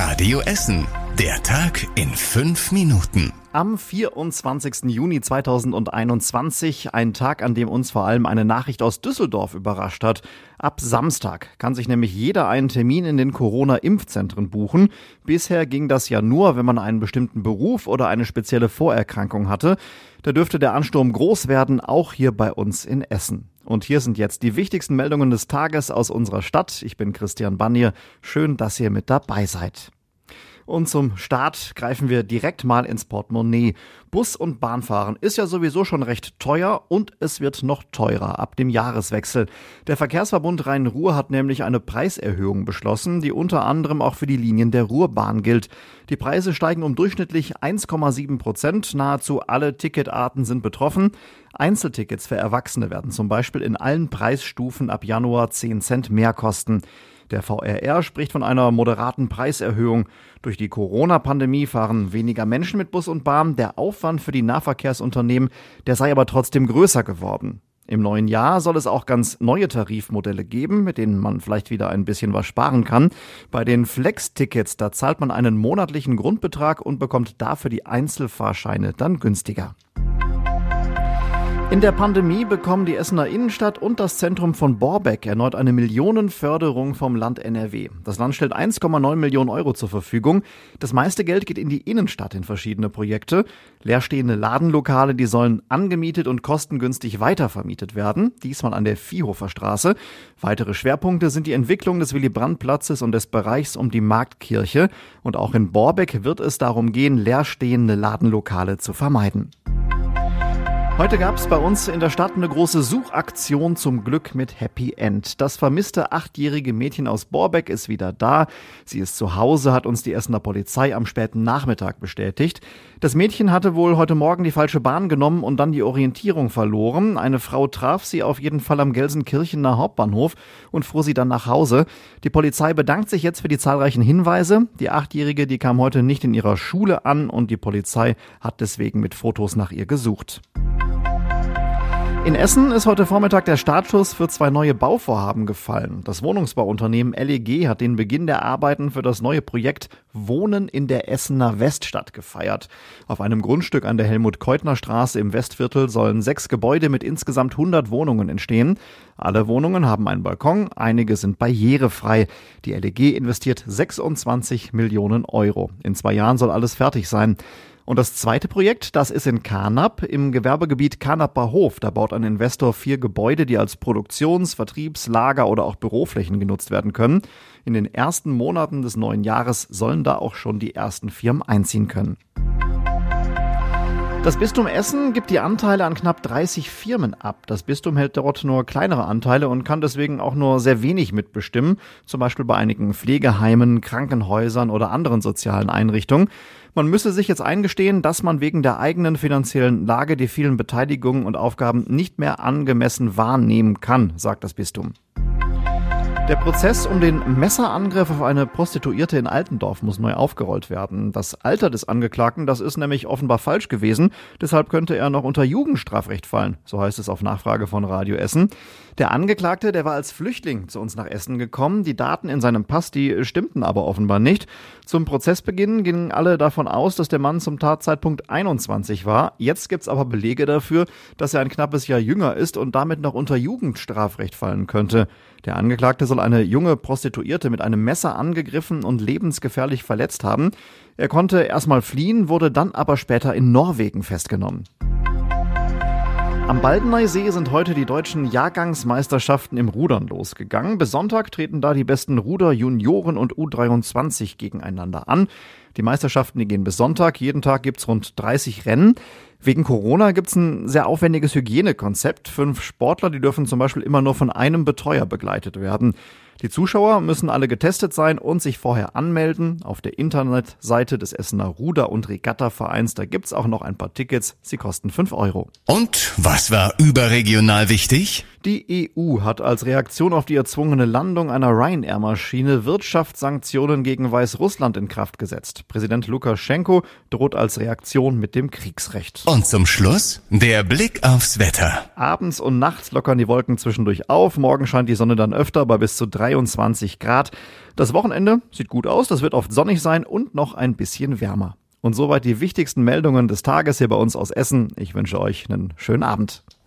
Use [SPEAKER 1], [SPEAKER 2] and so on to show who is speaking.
[SPEAKER 1] Radio Essen. Der Tag in fünf Minuten.
[SPEAKER 2] Am 24. Juni 2021, ein Tag, an dem uns vor allem eine Nachricht aus Düsseldorf überrascht hat. Ab Samstag kann sich nämlich jeder einen Termin in den Corona-Impfzentren buchen. Bisher ging das ja nur, wenn man einen bestimmten Beruf oder eine spezielle Vorerkrankung hatte. Da dürfte der Ansturm groß werden, auch hier bei uns in Essen. Und hier sind jetzt die wichtigsten Meldungen des Tages aus unserer Stadt. Ich bin Christian Bannier. Schön, dass ihr mit dabei seid. Und zum Start greifen wir direkt mal ins Portemonnaie. Bus- und Bahnfahren ist ja sowieso schon recht teuer und es wird noch teurer ab dem Jahreswechsel. Der Verkehrsverbund Rhein-Ruhr hat nämlich eine Preiserhöhung beschlossen, die unter anderem auch für die Linien der Ruhrbahn gilt. Die Preise steigen um durchschnittlich 1,7 Prozent. Nahezu alle Ticketarten sind betroffen. Einzeltickets für Erwachsene werden zum Beispiel in allen Preisstufen ab Januar 10 Cent mehr kosten. Der VRR spricht von einer moderaten Preiserhöhung. Durch die Corona-Pandemie fahren weniger Menschen mit Bus und Bahn. Der Aufwand für die Nahverkehrsunternehmen, der sei aber trotzdem größer geworden. Im neuen Jahr soll es auch ganz neue Tarifmodelle geben, mit denen man vielleicht wieder ein bisschen was sparen kann. Bei den Flex-Tickets, da zahlt man einen monatlichen Grundbetrag und bekommt dafür die Einzelfahrscheine dann günstiger. In der Pandemie bekommen die Essener Innenstadt und das Zentrum von Borbeck erneut eine Millionenförderung vom Land NRW. Das Land stellt 1,9 Millionen Euro zur Verfügung. Das meiste Geld geht in die Innenstadt in verschiedene Projekte. Leerstehende Ladenlokale, die sollen angemietet und kostengünstig weitervermietet werden, diesmal an der Viehhofer Straße. Weitere Schwerpunkte sind die Entwicklung des Willy-Brandt-Platzes und des Bereichs um die Marktkirche. Und auch in Borbeck wird es darum gehen, leerstehende Ladenlokale zu vermeiden. Heute gab es bei uns in der Stadt eine große Suchaktion zum Glück mit Happy End. Das vermisste achtjährige Mädchen aus Borbeck ist wieder da. Sie ist zu Hause, hat uns die Essener Polizei am späten Nachmittag bestätigt. Das Mädchen hatte wohl heute Morgen die falsche Bahn genommen und dann die Orientierung verloren. Eine Frau traf sie auf jeden Fall am Gelsenkirchener Hauptbahnhof und fuhr sie dann nach Hause. Die Polizei bedankt sich jetzt für die zahlreichen Hinweise. Die Achtjährige, die kam heute nicht in ihrer Schule an und die Polizei hat deswegen mit Fotos nach ihr gesucht. In Essen ist heute Vormittag der Startschuss für zwei neue Bauvorhaben gefallen. Das Wohnungsbauunternehmen LEG hat den Beginn der Arbeiten für das neue Projekt Wohnen in der Essener Weststadt gefeiert. Auf einem Grundstück an der Helmut-Keutner-Straße im Westviertel sollen sechs Gebäude mit insgesamt 100 Wohnungen entstehen. Alle Wohnungen haben einen Balkon, einige sind barrierefrei. Die LEG investiert 26 Millionen Euro. In zwei Jahren soll alles fertig sein. Und das zweite Projekt, das ist in Karnap im Gewerbegebiet Karnaper Hof. Da baut ein Investor vier Gebäude, die als Produktions-, Vertriebs-, Lager- oder auch Büroflächen genutzt werden können. In den ersten Monaten des neuen Jahres sollen da auch schon die ersten Firmen einziehen können. Das Bistum Essen gibt die Anteile an knapp 30 Firmen ab. Das Bistum hält dort nur kleinere Anteile und kann deswegen auch nur sehr wenig mitbestimmen, zum Beispiel bei einigen Pflegeheimen, Krankenhäusern oder anderen sozialen Einrichtungen. Man müsse sich jetzt eingestehen, dass man wegen der eigenen finanziellen Lage die vielen Beteiligungen und Aufgaben nicht mehr angemessen wahrnehmen kann, sagt das Bistum. Der Prozess um den Messerangriff auf eine Prostituierte in Altendorf muss neu aufgerollt werden. Das Alter des Angeklagten, das ist nämlich offenbar falsch gewesen. Deshalb könnte er noch unter Jugendstrafrecht fallen. So heißt es auf Nachfrage von Radio Essen. Der Angeklagte, der war als Flüchtling zu uns nach Essen gekommen. Die Daten in seinem Pass, die stimmten aber offenbar nicht. Zum Prozessbeginn gingen alle davon aus, dass der Mann zum Tatzeitpunkt 21 war. Jetzt gibt's aber Belege dafür, dass er ein knappes Jahr jünger ist und damit noch unter Jugendstrafrecht fallen könnte. Der Angeklagte soll eine junge Prostituierte mit einem Messer angegriffen und lebensgefährlich verletzt haben. Er konnte erstmal fliehen, wurde dann aber später in Norwegen festgenommen. Am Baldeneysee sind heute die deutschen Jahrgangsmeisterschaften im Rudern losgegangen. Bis Sonntag treten da die besten Ruder, Junioren und U23 gegeneinander an. Die Meisterschaften, die gehen bis Sonntag. Jeden Tag gibt's rund 30 Rennen. Wegen Corona gibt's ein sehr aufwendiges Hygienekonzept. Fünf Sportler, die dürfen zum Beispiel immer nur von einem Betreuer begleitet werden. Die Zuschauer müssen alle getestet sein und sich vorher anmelden. Auf der Internetseite des Essener Ruder- und Regatta-Vereins, da gibt's auch noch ein paar Tickets. Sie kosten fünf Euro.
[SPEAKER 1] Und was war überregional wichtig?
[SPEAKER 2] Die EU hat als Reaktion auf die erzwungene Landung einer Ryanair-Maschine Wirtschaftssanktionen gegen Weißrussland in Kraft gesetzt. Präsident Lukaschenko droht als Reaktion mit dem Kriegsrecht.
[SPEAKER 1] Und zum Schluss der Blick aufs Wetter.
[SPEAKER 2] Abends und nachts lockern die Wolken zwischendurch auf. Morgen scheint die Sonne dann öfter bei bis zu 23 Grad. Das Wochenende sieht gut aus. Das wird oft sonnig sein und noch ein bisschen wärmer. Und soweit die wichtigsten Meldungen des Tages hier bei uns aus Essen. Ich wünsche euch einen schönen Abend.